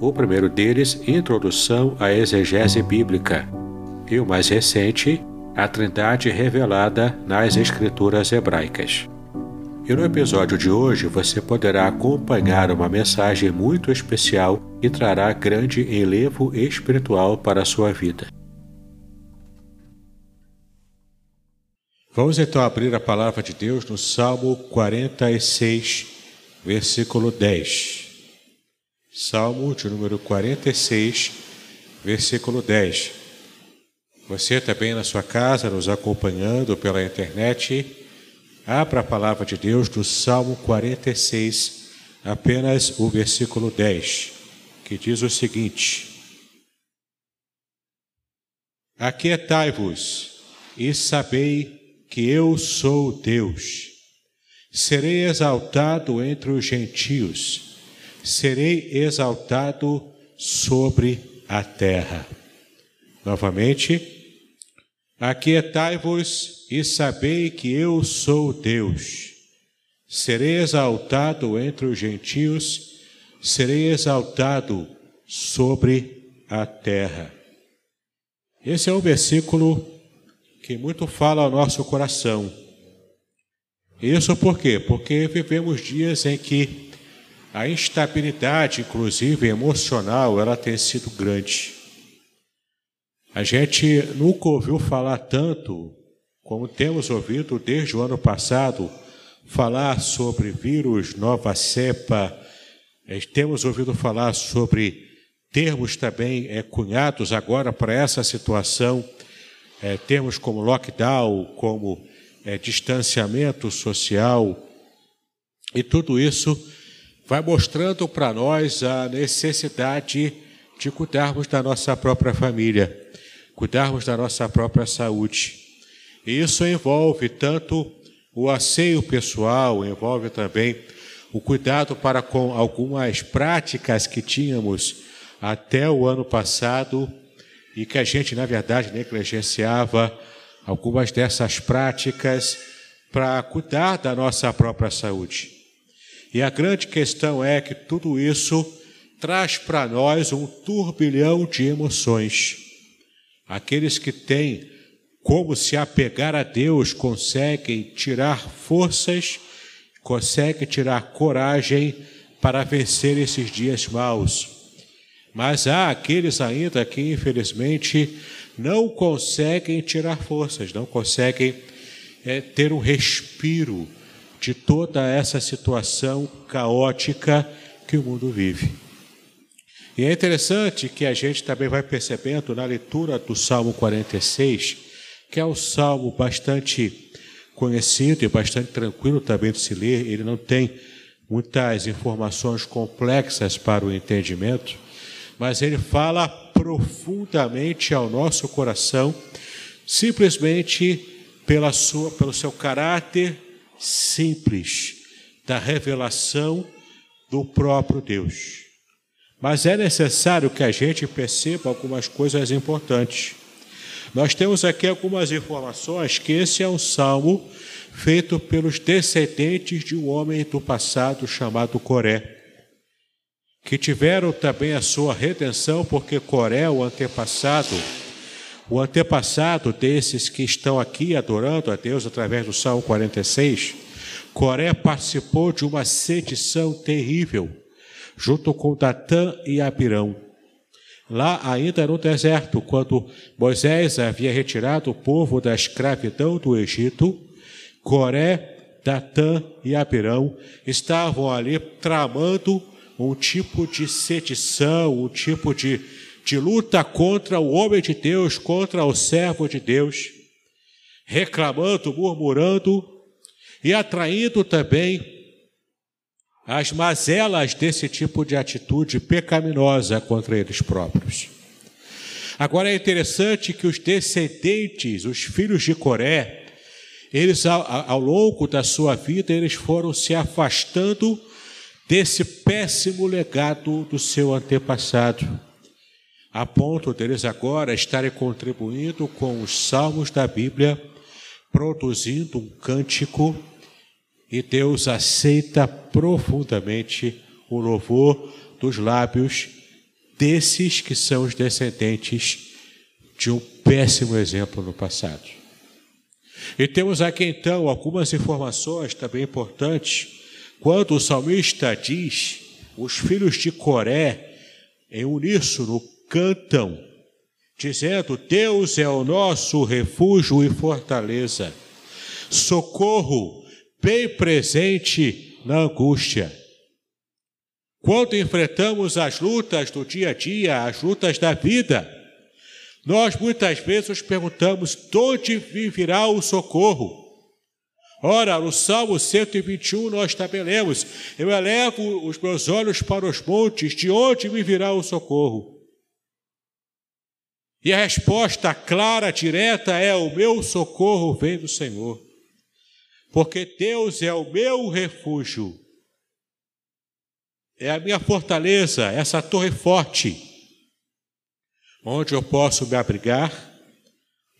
O primeiro deles, Introdução à Exegese Bíblica, e o mais recente, A Trindade Revelada nas Escrituras Hebraicas. E no episódio de hoje você poderá acompanhar uma mensagem muito especial que trará grande enlevo espiritual para a sua vida. Vamos então abrir a palavra de Deus no Salmo 46, versículo 10. Salmo de número 46, versículo 10. Você também na sua casa, nos acompanhando pela internet, abra a palavra de Deus do Salmo 46, apenas o versículo 10, que diz o seguinte: Aquietai-vos e sabei que eu sou Deus. Serei exaltado entre os gentios serei exaltado sobre a terra. Novamente, aquietai-vos e sabei que eu sou Deus. Serei exaltado entre os gentios, serei exaltado sobre a terra. Esse é um versículo que muito fala ao nosso coração. Isso por quê? Porque vivemos dias em que a instabilidade, inclusive emocional, ela tem sido grande. A gente nunca ouviu falar tanto como temos ouvido desde o ano passado falar sobre vírus, nova cepa, temos ouvido falar sobre termos também é, cunhados agora para essa situação, é, termos como lockdown, como é, distanciamento social, e tudo isso vai mostrando para nós a necessidade de cuidarmos da nossa própria família, cuidarmos da nossa própria saúde. E isso envolve tanto o asseio pessoal, envolve também o cuidado para com algumas práticas que tínhamos até o ano passado e que a gente, na verdade, negligenciava algumas dessas práticas para cuidar da nossa própria saúde. E a grande questão é que tudo isso traz para nós um turbilhão de emoções. Aqueles que têm como se apegar a Deus conseguem tirar forças, conseguem tirar coragem para vencer esses dias maus. Mas há aqueles ainda que, infelizmente, não conseguem tirar forças, não conseguem é, ter um respiro de toda essa situação caótica que o mundo vive. E é interessante que a gente também vai percebendo na leitura do Salmo 46, que é um salmo bastante conhecido e bastante tranquilo também de se ler, ele não tem muitas informações complexas para o entendimento, mas ele fala profundamente ao nosso coração, simplesmente pela sua, pelo seu caráter simples da revelação do próprio Deus. Mas é necessário que a gente perceba algumas coisas importantes. Nós temos aqui algumas informações que esse é um salmo feito pelos descendentes de um homem do passado chamado Coré, que tiveram também a sua redenção, porque Coré, o antepassado, o antepassado desses que estão aqui adorando a Deus através do Salmo 46, Coré participou de uma sedição terrível, junto com Datã e Abirão. Lá, ainda no deserto, quando Moisés havia retirado o povo da escravidão do Egito, Coré, Datã e Abirão estavam ali tramando um tipo de sedição, um tipo de, de luta contra o homem de Deus, contra o servo de Deus, reclamando, murmurando e atraindo também as mazelas desse tipo de atitude pecaminosa contra eles próprios. Agora é interessante que os descendentes, os filhos de Coré, eles ao, ao longo da sua vida, eles foram se afastando desse péssimo legado do seu antepassado, a ponto deles agora estarem contribuindo com os salmos da Bíblia, produzindo um cântico, e Deus aceita profundamente o louvor dos lábios desses que são os descendentes de um péssimo exemplo no passado. E temos aqui então algumas informações também importantes quando o salmista diz: os filhos de Coré, em uníssono, cantam, dizendo: Deus é o nosso refúgio e fortaleza, socorro bem presente na angústia. Quando enfrentamos as lutas do dia a dia, as lutas da vida, nós muitas vezes nos perguntamos: de onde virá o socorro? Ora, no Salmo 121 nós tabelemos: Eu elevo os meus olhos para os montes, de onde me virá o socorro? E a resposta clara, direta é: O meu socorro vem do Senhor. Porque Deus é o meu refúgio, é a minha fortaleza, essa torre forte, onde eu posso me abrigar,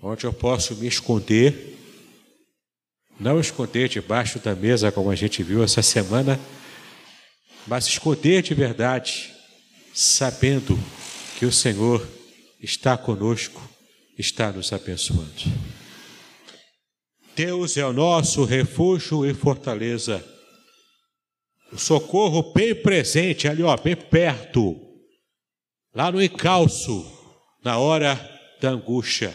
onde eu posso me esconder não esconder debaixo da mesa, como a gente viu essa semana, mas esconder de verdade, sabendo que o Senhor está conosco, está nos abençoando. Deus é o nosso refúgio e fortaleza. O socorro bem presente, ali, ó, bem perto, lá no encalço, na hora da angústia.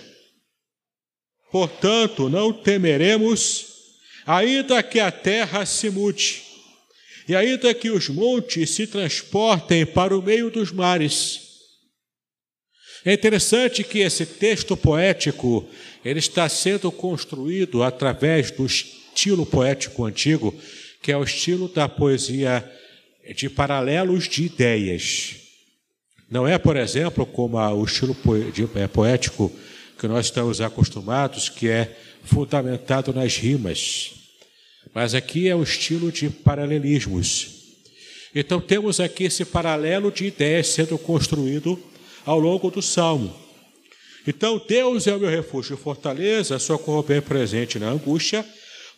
Portanto, não temeremos ainda que a terra se mude, e ainda que os montes se transportem para o meio dos mares. É interessante que esse texto poético ele está sendo construído através do estilo poético antigo, que é o estilo da poesia de paralelos de ideias. Não é, por exemplo, como o estilo é, poético que nós estamos acostumados, que é fundamentado nas rimas. Mas aqui é o estilo de paralelismos. Então temos aqui esse paralelo de ideias sendo construído ao longo do salmo. Então Deus é o meu refúgio e fortaleza, socorro bem presente na angústia.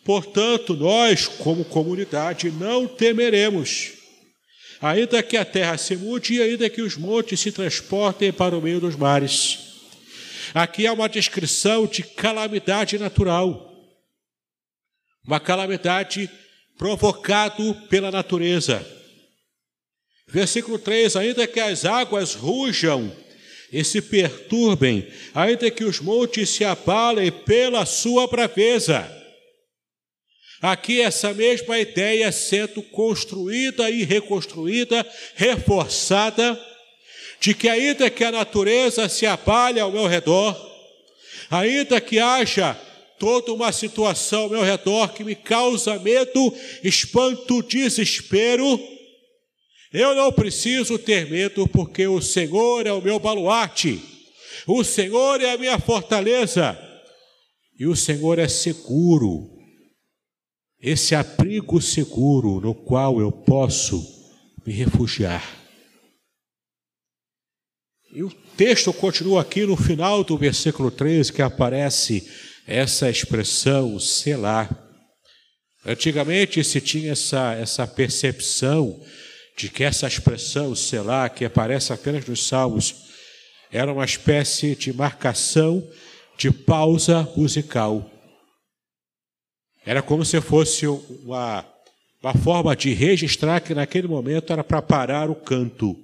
Portanto, nós, como comunidade, não temeremos. Ainda que a terra se mude e ainda que os montes se transportem para o meio dos mares. Aqui é uma descrição de calamidade natural, uma calamidade provocado pela natureza. Versículo 3: Ainda que as águas rujam e se perturbem, ainda que os montes se abalem pela sua braveza. Aqui essa mesma ideia sendo construída e reconstruída, reforçada de que ainda que a natureza se abale ao meu redor, ainda que haja toda uma situação ao meu redor que me causa medo, espanto, desespero, eu não preciso ter medo, porque o Senhor é o meu baluarte, o Senhor é a minha fortaleza, e o Senhor é seguro, esse abrigo seguro no qual eu posso me refugiar. E o texto continua aqui no final do versículo 13, que aparece essa expressão selar. Antigamente se tinha essa, essa percepção de que essa expressão selar, que aparece apenas nos Salmos, era uma espécie de marcação de pausa musical. Era como se fosse uma, uma forma de registrar que naquele momento era para parar o canto.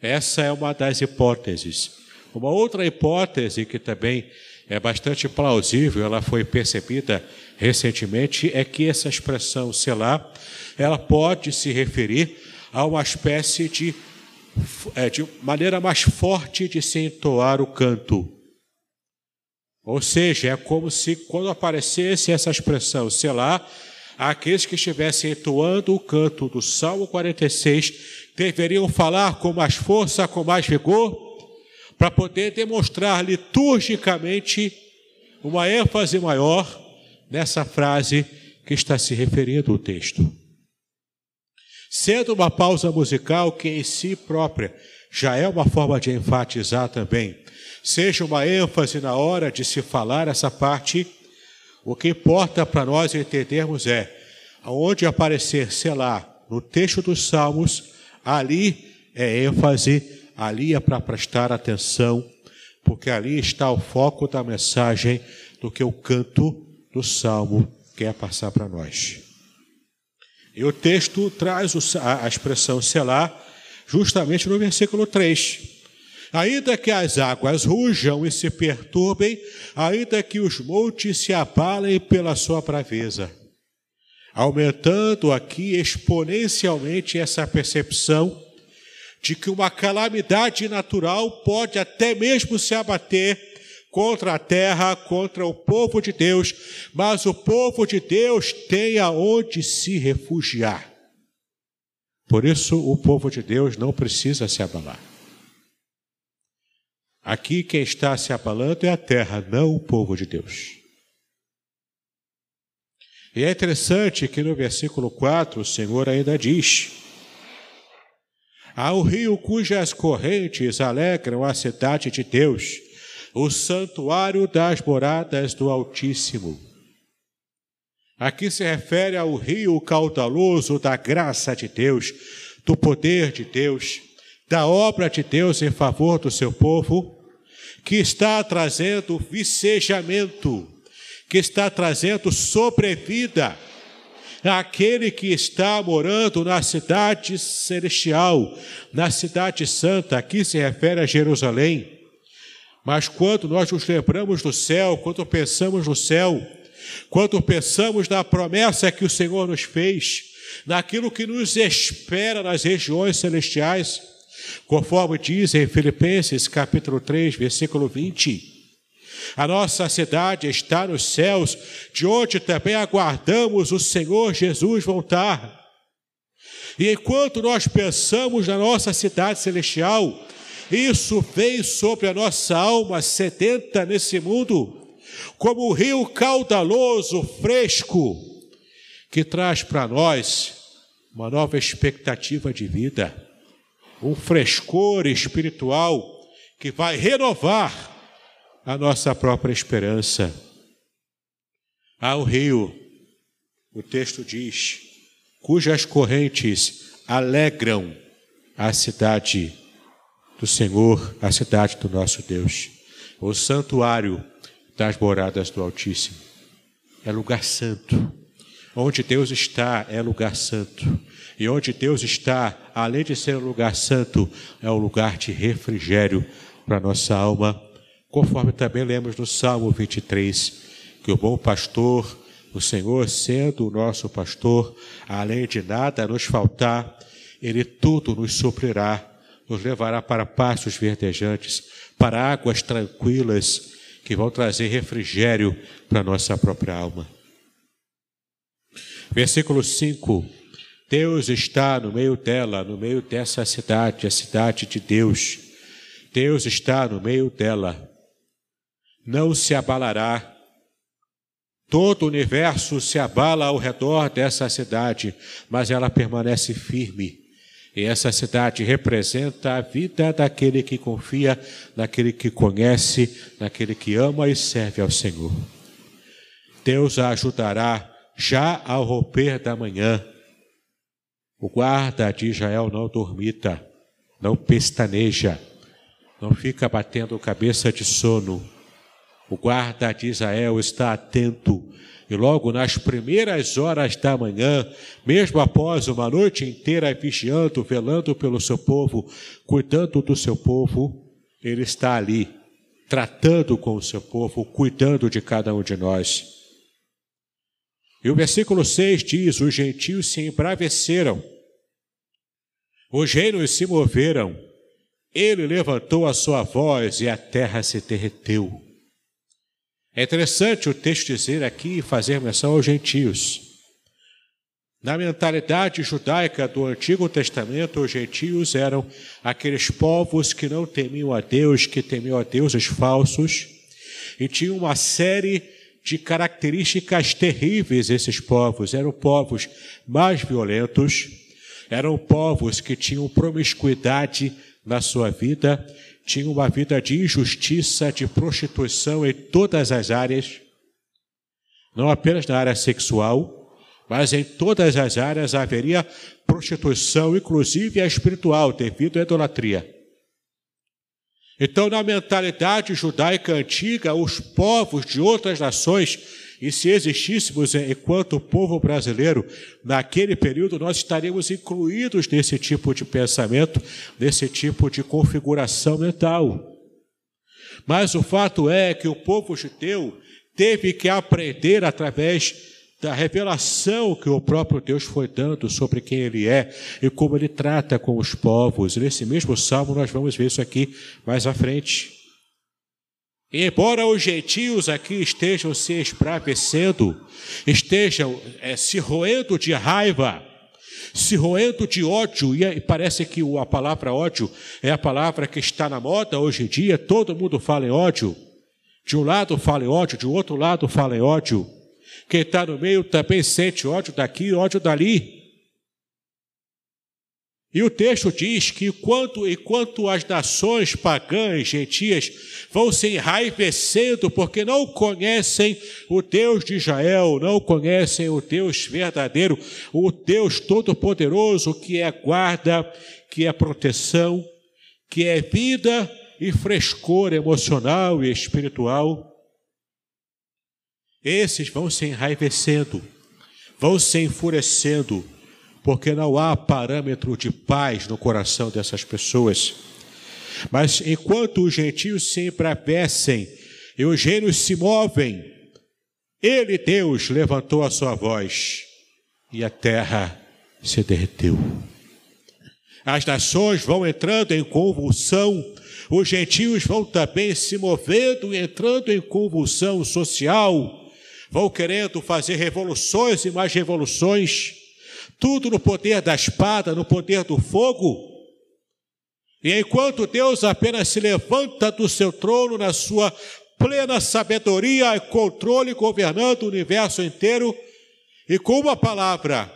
Essa é uma das hipóteses. Uma outra hipótese que também é bastante plausível, ela foi percebida recentemente, é que essa expressão selar, ela pode se referir a uma espécie de, é, de maneira mais forte de se entoar o canto. Ou seja, é como se quando aparecesse essa expressão selar, aqueles que estivessem entoando o canto do Salmo 46 deveriam falar com mais força, com mais vigor, para poder demonstrar liturgicamente uma ênfase maior nessa frase que está se referindo ao texto. Sendo uma pausa musical que em si própria já é uma forma de enfatizar também, seja uma ênfase na hora de se falar essa parte, o que importa para nós entendermos é, aonde aparecer, sei lá, no texto dos Salmos, ali é ênfase ali é para prestar atenção, porque ali está o foco da mensagem do que o canto do salmo quer passar para nós. E o texto traz a expressão selar justamente no versículo 3. Ainda que as águas rujam e se perturbem, ainda que os montes se abalem pela sua braveza. Aumentando aqui exponencialmente essa percepção de que uma calamidade natural pode até mesmo se abater contra a terra, contra o povo de Deus, mas o povo de Deus tem aonde se refugiar. Por isso, o povo de Deus não precisa se abalar. Aqui quem está se abalando é a terra, não o povo de Deus. E é interessante que no versículo 4 o Senhor ainda diz: ao rio cujas correntes alegram a cidade de Deus, o santuário das moradas do Altíssimo. Aqui se refere ao rio caudaloso da graça de Deus, do poder de Deus, da obra de Deus em favor do seu povo, que está trazendo vicejamento, que está trazendo sobrevida aquele que está morando na cidade celestial, na cidade santa, aqui se refere a Jerusalém. Mas quando nós nos lembramos do céu, quando pensamos no céu, quando pensamos na promessa que o Senhor nos fez, naquilo que nos espera nas regiões celestiais, conforme diz em Filipenses capítulo 3, versículo 20, a nossa cidade está nos céus, de onde também aguardamos o Senhor Jesus voltar. E enquanto nós pensamos na nossa cidade celestial, isso vem sobre a nossa alma sedenta nesse mundo, como o rio caudaloso, fresco, que traz para nós uma nova expectativa de vida, um frescor espiritual que vai renovar a nossa própria esperança. Ao rio, o texto diz, cujas correntes alegram a cidade do Senhor, a cidade do nosso Deus, o santuário das moradas do Altíssimo. É lugar santo. Onde Deus está é lugar santo. E onde Deus está, além de ser um lugar santo, é um lugar de refrigério para nossa alma Conforme também lemos no Salmo 23, que o bom pastor, o Senhor sendo o nosso pastor, além de nada nos faltar, ele tudo nos suprirá, nos levará para pastos verdejantes, para águas tranquilas, que vão trazer refrigério para nossa própria alma. Versículo 5. Deus está no meio dela, no meio dessa cidade, a cidade de Deus. Deus está no meio dela não se abalará. Todo o universo se abala ao redor dessa cidade, mas ela permanece firme. E essa cidade representa a vida daquele que confia, daquele que conhece, daquele que ama e serve ao Senhor. Deus a ajudará já ao romper da manhã. O guarda de Israel não dormita, não pestaneja, não fica batendo cabeça de sono o guarda de Israel está atento e logo nas primeiras horas da manhã, mesmo após uma noite inteira vigiando, velando pelo seu povo, cuidando do seu povo, ele está ali, tratando com o seu povo, cuidando de cada um de nós. E o versículo 6 diz: Os gentios se embraveceram, os reinos se moveram, ele levantou a sua voz e a terra se derreteu. É interessante o texto dizer aqui e fazer menção aos gentios. Na mentalidade judaica do Antigo Testamento, os gentios eram aqueles povos que não temiam a Deus, que temiam a deuses falsos, e tinham uma série de características terríveis esses povos. Eram povos mais violentos, eram povos que tinham promiscuidade na sua vida, tinham uma vida de injustiça, de prostituição em todas as áreas, não apenas na área sexual, mas em todas as áreas haveria prostituição, inclusive a espiritual, devido à idolatria. Então, na mentalidade judaica antiga, os povos de outras nações, e se existíssemos enquanto povo brasileiro, naquele período nós estaríamos incluídos nesse tipo de pensamento, nesse tipo de configuração mental. Mas o fato é que o povo judeu teve que aprender através da revelação que o próprio Deus foi dando sobre quem Ele é e como Ele trata com os povos. Nesse mesmo salmo, nós vamos ver isso aqui mais à frente. Embora os gentios aqui estejam se esbravecendo, estejam é, se roendo de raiva, se roendo de ódio, e parece que a palavra ódio é a palavra que está na moda hoje em dia, todo mundo fala em ódio. De um lado fala em ódio, de outro lado fala em ódio. Quem está no meio também sente ódio daqui, ódio dali. E o texto diz que enquanto, enquanto as nações pagãs, gentias, vão se enraivecendo porque não conhecem o Deus de Israel, não conhecem o Deus verdadeiro, o Deus todo-poderoso que é guarda, que é proteção, que é vida e frescor emocional e espiritual, esses vão se enraivecendo, vão se enfurecendo, porque não há parâmetro de paz no coração dessas pessoas. Mas enquanto os gentios se embravecem e os reinos se movem, ele, Deus, levantou a sua voz e a terra se derreteu. As nações vão entrando em convulsão, os gentios vão também se movendo e entrando em convulsão social vão querendo fazer revoluções e mais revoluções, tudo no poder da espada, no poder do fogo. E enquanto Deus apenas se levanta do seu trono na sua plena sabedoria e controle, governando o universo inteiro, e com uma palavra,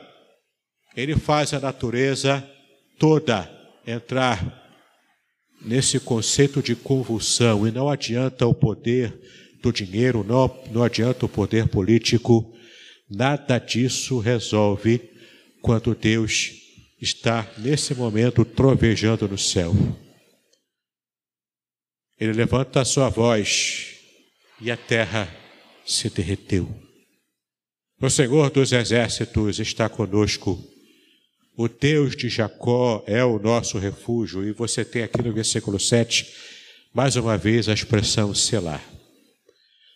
ele faz a natureza toda entrar nesse conceito de convulsão, e não adianta o poder do dinheiro, não, não adianta o poder político, nada disso resolve quando Deus está nesse momento trovejando no céu. Ele levanta a sua voz e a terra se derreteu. O Senhor dos exércitos está conosco. O Deus de Jacó é o nosso refúgio. E você tem aqui no versículo 7, mais uma vez, a expressão selar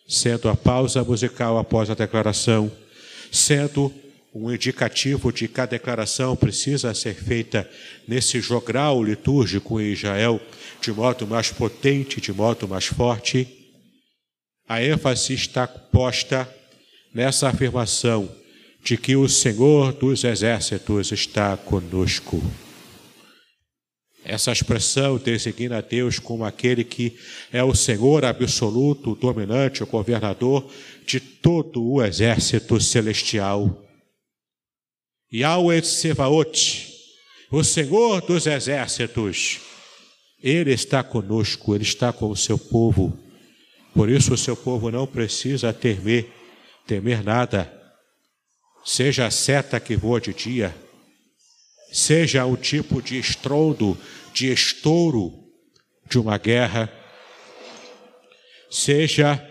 sendo a pausa musical após a declaração, sendo um indicativo de que a declaração precisa ser feita nesse jogral litúrgico em Israel de modo mais potente, de modo mais forte. A ênfase está posta nessa afirmação de que o Senhor dos exércitos está conosco. Essa expressão designa Deus como aquele que é o Senhor absoluto, dominante, o governador de todo o exército celestial. Yahweh Sevaot, o Senhor dos exércitos, Ele está conosco, Ele está com o seu povo. Por isso o seu povo não precisa temer, temer nada. Seja a seta que voa de dia, seja o tipo de estrondo, de estouro de uma guerra, seja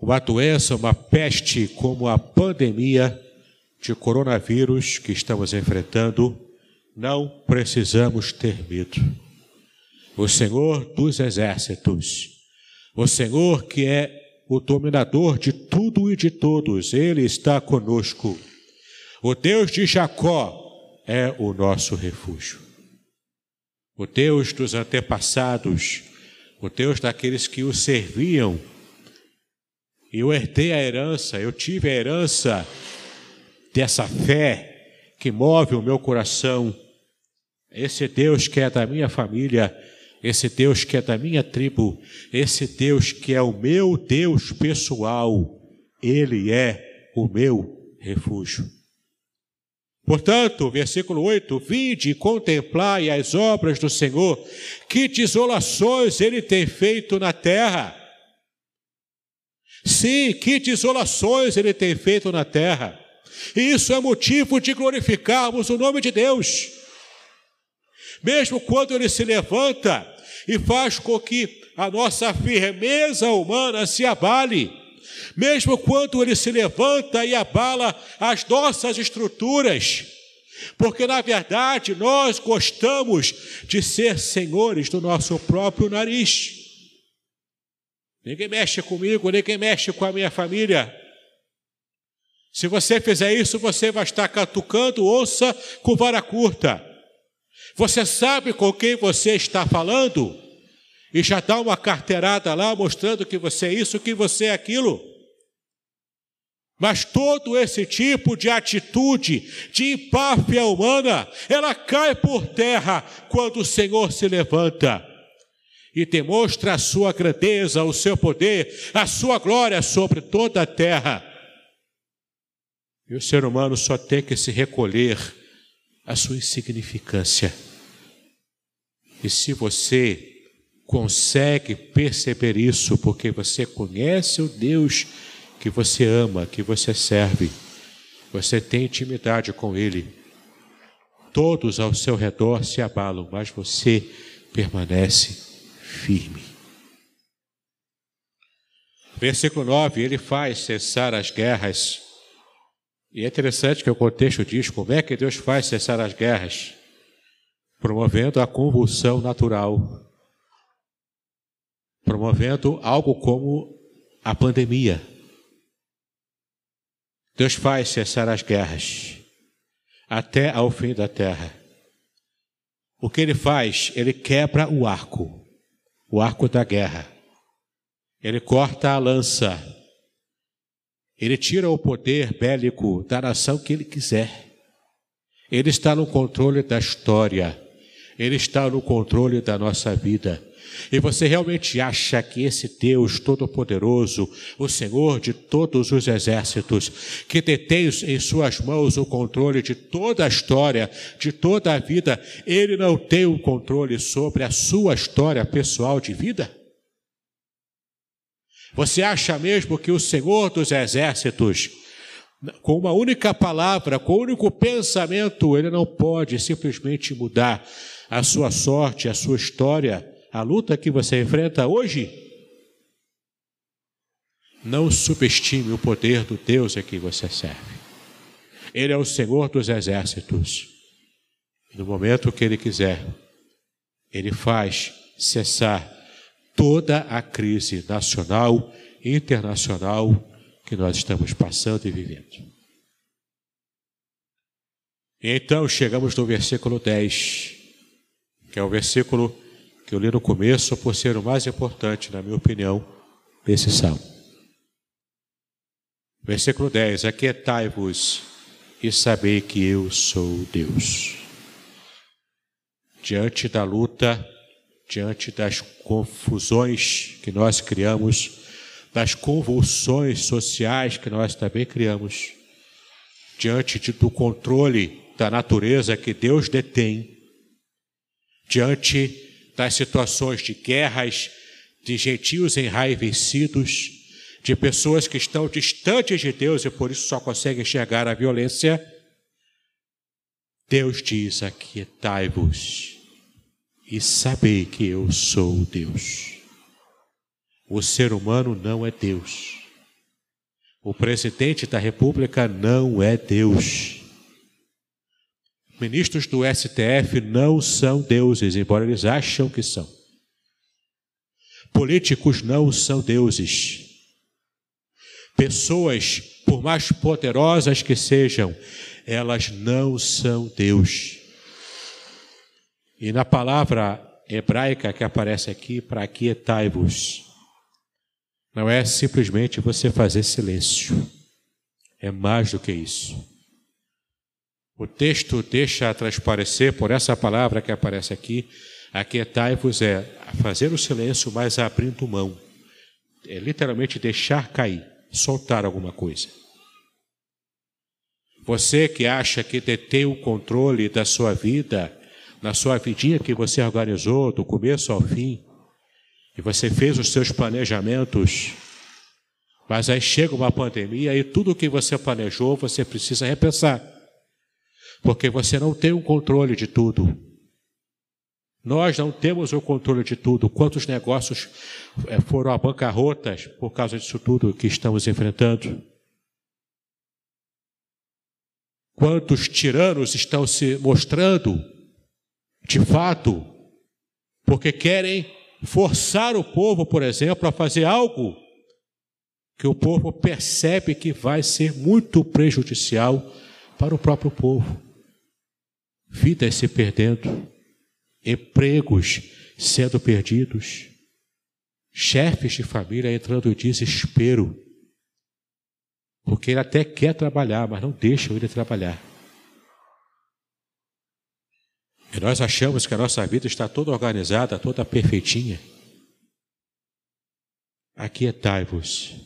uma doença, uma peste como a pandemia de coronavírus que estamos enfrentando, não precisamos ter medo. O Senhor dos exércitos, O Senhor, que é o dominador de tudo e de todos, Ele está conosco. O Deus de Jacó é o nosso refúgio. O Deus dos antepassados, o Deus daqueles que o serviam. Eu herdei a herança, eu tive a herança dessa fé que move o meu coração. Esse Deus que é da minha família, esse Deus que é da minha tribo, esse Deus que é o meu Deus pessoal, ele é o meu refúgio. Portanto, versículo 8: Vinde e contemplai as obras do Senhor, que desolações ele tem feito na terra. Sim, que desolações ele tem feito na terra. E isso é motivo de glorificarmos o nome de Deus. Mesmo quando ele se levanta e faz com que a nossa firmeza humana se abale, mesmo quando ele se levanta e abala as nossas estruturas, porque na verdade nós gostamos de ser senhores do nosso próprio nariz. Ninguém mexe comigo, ninguém mexe com a minha família. Se você fizer isso, você vai estar catucando onça com vara curta. Você sabe com quem você está falando? E já dá uma carteirada lá mostrando que você é isso, que você é aquilo. Mas todo esse tipo de atitude de empáfia humana, ela cai por terra quando o Senhor se levanta e demonstra a sua grandeza, o seu poder, a sua glória sobre toda a terra. E o ser humano só tem que se recolher à sua insignificância. E se você consegue perceber isso, porque você conhece o Deus que você ama, que você serve, você tem intimidade com Ele. Todos ao seu redor se abalam, mas você permanece firme. Versículo 9: Ele faz cessar as guerras. E é interessante que o contexto diz como é que Deus faz cessar as guerras, promovendo a convulsão natural, promovendo algo como a pandemia. Deus faz cessar as guerras até ao fim da terra. O que ele faz? Ele quebra o arco, o arco da guerra. Ele corta a lança. Ele tira o poder bélico da nação que ele quiser. Ele está no controle da história. Ele está no controle da nossa vida. E você realmente acha que esse Deus Todo-Poderoso, o Senhor de todos os exércitos, que detém em suas mãos o controle de toda a história, de toda a vida, ele não tem o controle sobre a sua história pessoal de vida? Você acha mesmo que o Senhor dos exércitos, com uma única palavra, com um único pensamento, ele não pode simplesmente mudar a sua sorte, a sua história? a luta que você enfrenta hoje, não subestime o poder do Deus a que você serve. Ele é o Senhor dos exércitos. No momento que Ele quiser, Ele faz cessar toda a crise nacional e internacional que nós estamos passando e vivendo. Então chegamos no versículo 10, que é o versículo que eu li no começo por ser o mais importante, na minha opinião, desse salmo. Versículo 10: Aquietai-vos e sabei que eu sou Deus. Diante da luta, diante das confusões que nós criamos, das convulsões sociais que nós também criamos, diante do controle da natureza que Deus detém, diante das situações de guerras, de gentios enraivecidos, de pessoas que estão distantes de Deus e por isso só conseguem enxergar a violência. Deus diz: Aquietai-vos e sabei que eu sou Deus. O ser humano não é Deus. O presidente da República não é Deus. Ministros do STF não são deuses, embora eles acham que são. Políticos não são deuses. Pessoas, por mais poderosas que sejam, elas não são Deus. E na palavra hebraica que aparece aqui, para aquietai-vos, não é simplesmente você fazer silêncio, é mais do que isso. O texto deixa transparecer por essa palavra que aparece aqui, aquietai-vos é fazer o silêncio, mas abrindo mão. É literalmente deixar cair, soltar alguma coisa. Você que acha que detém o controle da sua vida, na sua vidinha que você organizou do começo ao fim, e você fez os seus planejamentos, mas aí chega uma pandemia e tudo o que você planejou você precisa repensar, porque você não tem o controle de tudo. Nós não temos o controle de tudo. Quantos negócios eh, foram a bancarrotas por causa disso tudo que estamos enfrentando? Quantos tiranos estão se mostrando, de fato, porque querem forçar o povo, por exemplo, a fazer algo que o povo percebe que vai ser muito prejudicial para o próprio povo. Vidas se perdendo, empregos sendo perdidos, chefes de família entrando em desespero, porque ele até quer trabalhar, mas não deixam ele trabalhar. E nós achamos que a nossa vida está toda organizada, toda perfeitinha. Aquietai-vos.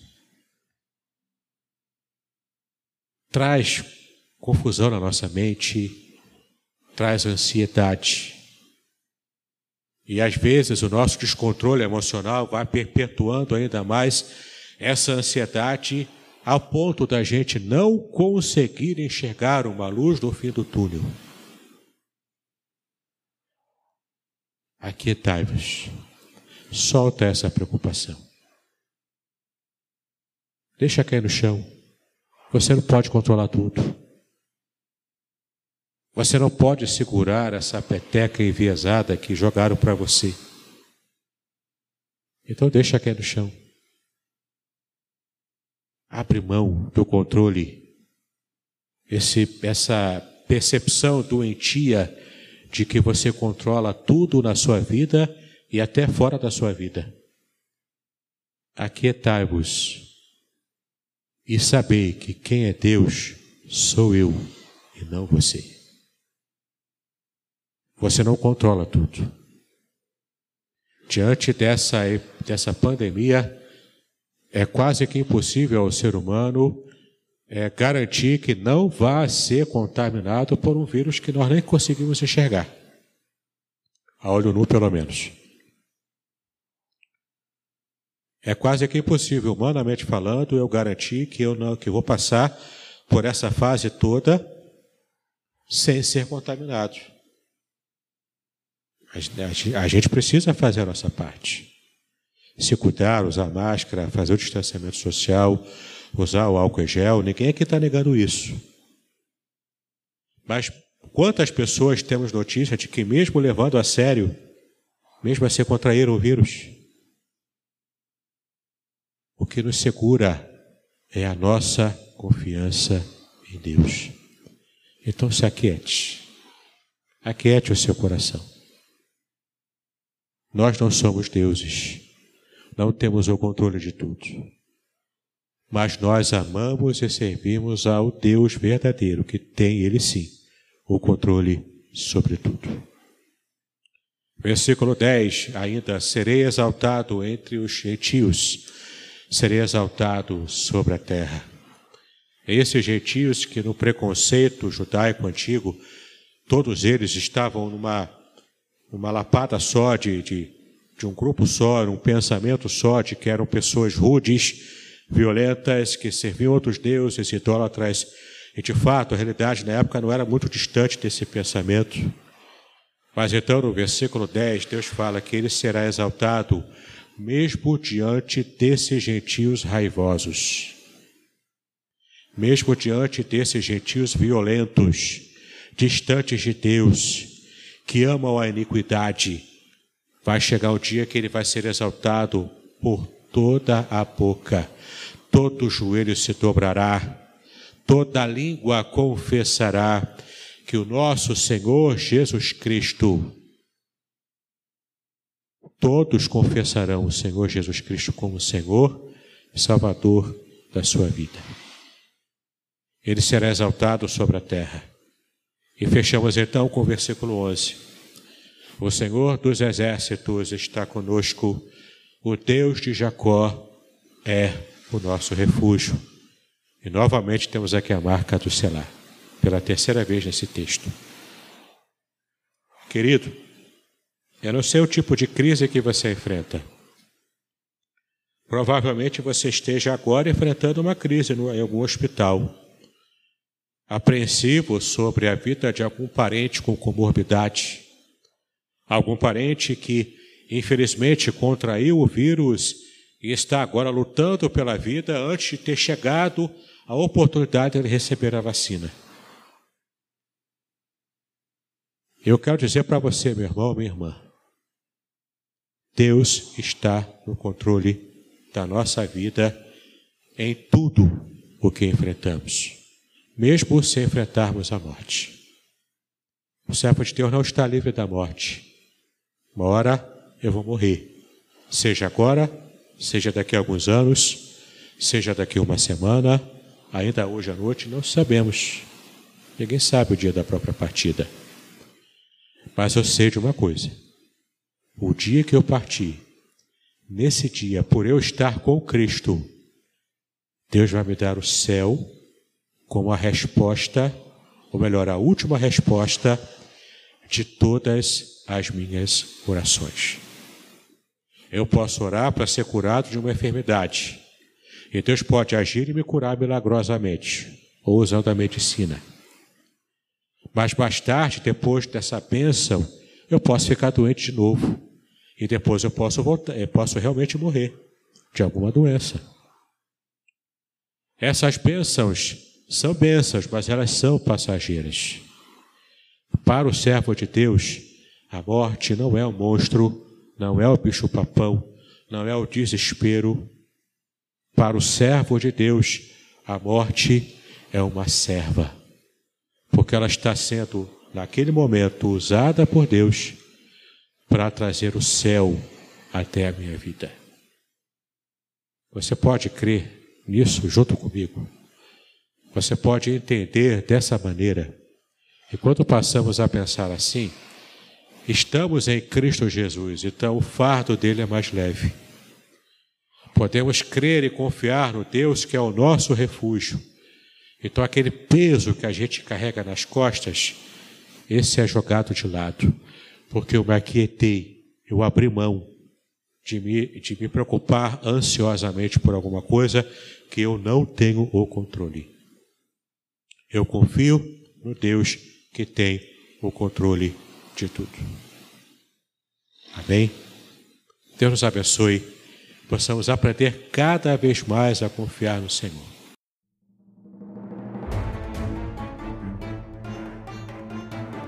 Traz confusão na nossa mente, traz ansiedade. E às vezes o nosso descontrole emocional vai perpetuando ainda mais essa ansiedade ao ponto da gente não conseguir enxergar uma luz no fim do túnel. Aquietai-vos. Solta essa preocupação. Deixa cair no chão. Você não pode controlar tudo. Você não pode segurar essa peteca enviesada que jogaram para você. Então deixa cair no chão. Abre mão do controle. Esse, essa percepção doentia de que você controla tudo na sua vida e até fora da sua vida. Aquietai-vos e sabei que quem é Deus sou eu e não você. Você não controla tudo. Diante dessa, dessa pandemia, é quase que impossível ao ser humano é, garantir que não vá ser contaminado por um vírus que nós nem conseguimos enxergar. A olho nu, pelo menos. É quase que impossível, humanamente falando, eu garantir que eu não que vou passar por essa fase toda sem ser contaminado. A gente precisa fazer a nossa parte. Se cuidar, usar máscara, fazer o distanciamento social, usar o álcool em gel, ninguém aqui está negando isso. Mas quantas pessoas temos notícia de que, mesmo levando a sério, mesmo assim contraíram o vírus? O que nos segura é a nossa confiança em Deus. Então se aquiete. Aquiete o seu coração. Nós não somos deuses. Não temos o controle de tudo mas nós amamos e servimos ao Deus verdadeiro, que tem Ele sim o controle sobre tudo. Versículo 10, ainda, serei exaltado entre os gentios, serei exaltado sobre a terra. Esses gentios que no preconceito judaico antigo, todos eles estavam numa, numa lapada só de, de, de um grupo só, um pensamento só de que eram pessoas rudes, violentas, que serviam outros deuses idólatras. E de fato, a realidade na época não era muito distante desse pensamento. Mas então, no versículo 10, Deus fala que ele será exaltado mesmo diante desses gentios raivosos, mesmo diante desses gentios violentos, distantes de Deus, que amam a iniquidade, Vai chegar o dia que ele vai ser exaltado por toda a boca, todo joelho se dobrará, toda língua confessará que o nosso Senhor Jesus Cristo, todos confessarão o Senhor Jesus Cristo como Senhor e Salvador da sua vida. Ele será exaltado sobre a terra. E fechamos então com o versículo 11. O Senhor dos exércitos está conosco, o Deus de Jacó é o nosso refúgio. E novamente temos aqui a marca do selar, pela terceira vez nesse texto. Querido, eu não sei o tipo de crise que você enfrenta. Provavelmente você esteja agora enfrentando uma crise em algum hospital, apreensivo sobre a vida de algum parente com comorbidade Algum parente que, infelizmente, contraiu o vírus e está agora lutando pela vida antes de ter chegado a oportunidade de receber a vacina. Eu quero dizer para você, meu irmão, minha irmã, Deus está no controle da nossa vida em tudo o que enfrentamos, mesmo se enfrentarmos a morte. O servo de Deus não está livre da morte, uma hora eu vou morrer. Seja agora, seja daqui a alguns anos, seja daqui a uma semana, ainda hoje à noite, não sabemos. Ninguém sabe o dia da própria partida. Mas eu sei de uma coisa: o dia que eu partir, nesse dia, por eu estar com Cristo, Deus vai me dar o céu como a resposta, ou melhor, a última resposta de todas as minhas orações. Eu posso orar para ser curado de uma enfermidade. E Deus pode agir e me curar milagrosamente, ou usando a medicina. Mas mais tarde, depois dessa bênção, eu posso ficar doente de novo. E depois eu posso voltar, eu posso realmente morrer de alguma doença. Essas bênçãos são bênçãos, mas elas são passageiras. Para o servo de Deus, a morte não é um monstro, não é o bicho-papão, não é o desespero. Para o servo de Deus, a morte é uma serva, porque ela está sendo, naquele momento, usada por Deus para trazer o céu até a minha vida. Você pode crer nisso junto comigo? Você pode entender dessa maneira? E quando passamos a pensar assim, Estamos em Cristo Jesus, então o fardo dele é mais leve. Podemos crer e confiar no Deus que é o nosso refúgio. Então aquele peso que a gente carrega nas costas, esse é jogado de lado, porque eu me aquietei, eu abri mão de me, de me preocupar ansiosamente por alguma coisa que eu não tenho o controle. Eu confio no Deus que tem o controle de tudo. Amém? Deus nos abençoe. Possamos aprender cada vez mais a confiar no Senhor.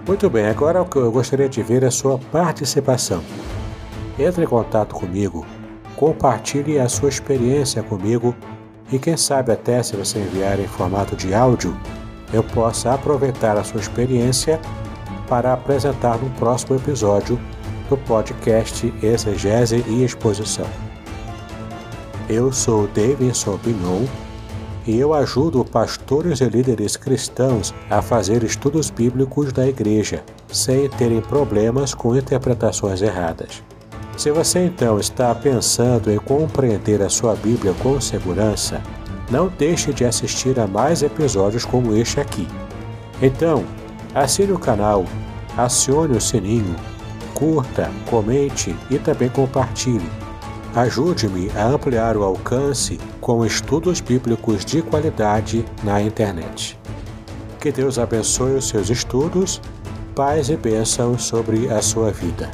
Muito bem, agora o que eu gostaria de ver é a sua participação. Entre em contato comigo, compartilhe a sua experiência comigo e quem sabe até se você enviar em formato de áudio, eu possa aproveitar a sua experiência para apresentar no próximo episódio do podcast Exegese e Exposição. Eu sou Davidson Pignon e eu ajudo pastores e líderes cristãos a fazer estudos bíblicos da igreja, sem terem problemas com interpretações erradas. Se você então está pensando em compreender a sua Bíblia com segurança, não deixe de assistir a mais episódios como este aqui. Então, Assine o canal, acione o sininho, curta, comente e também compartilhe. Ajude-me a ampliar o alcance com estudos bíblicos de qualidade na internet. Que Deus abençoe os seus estudos, paz e bênção sobre a sua vida.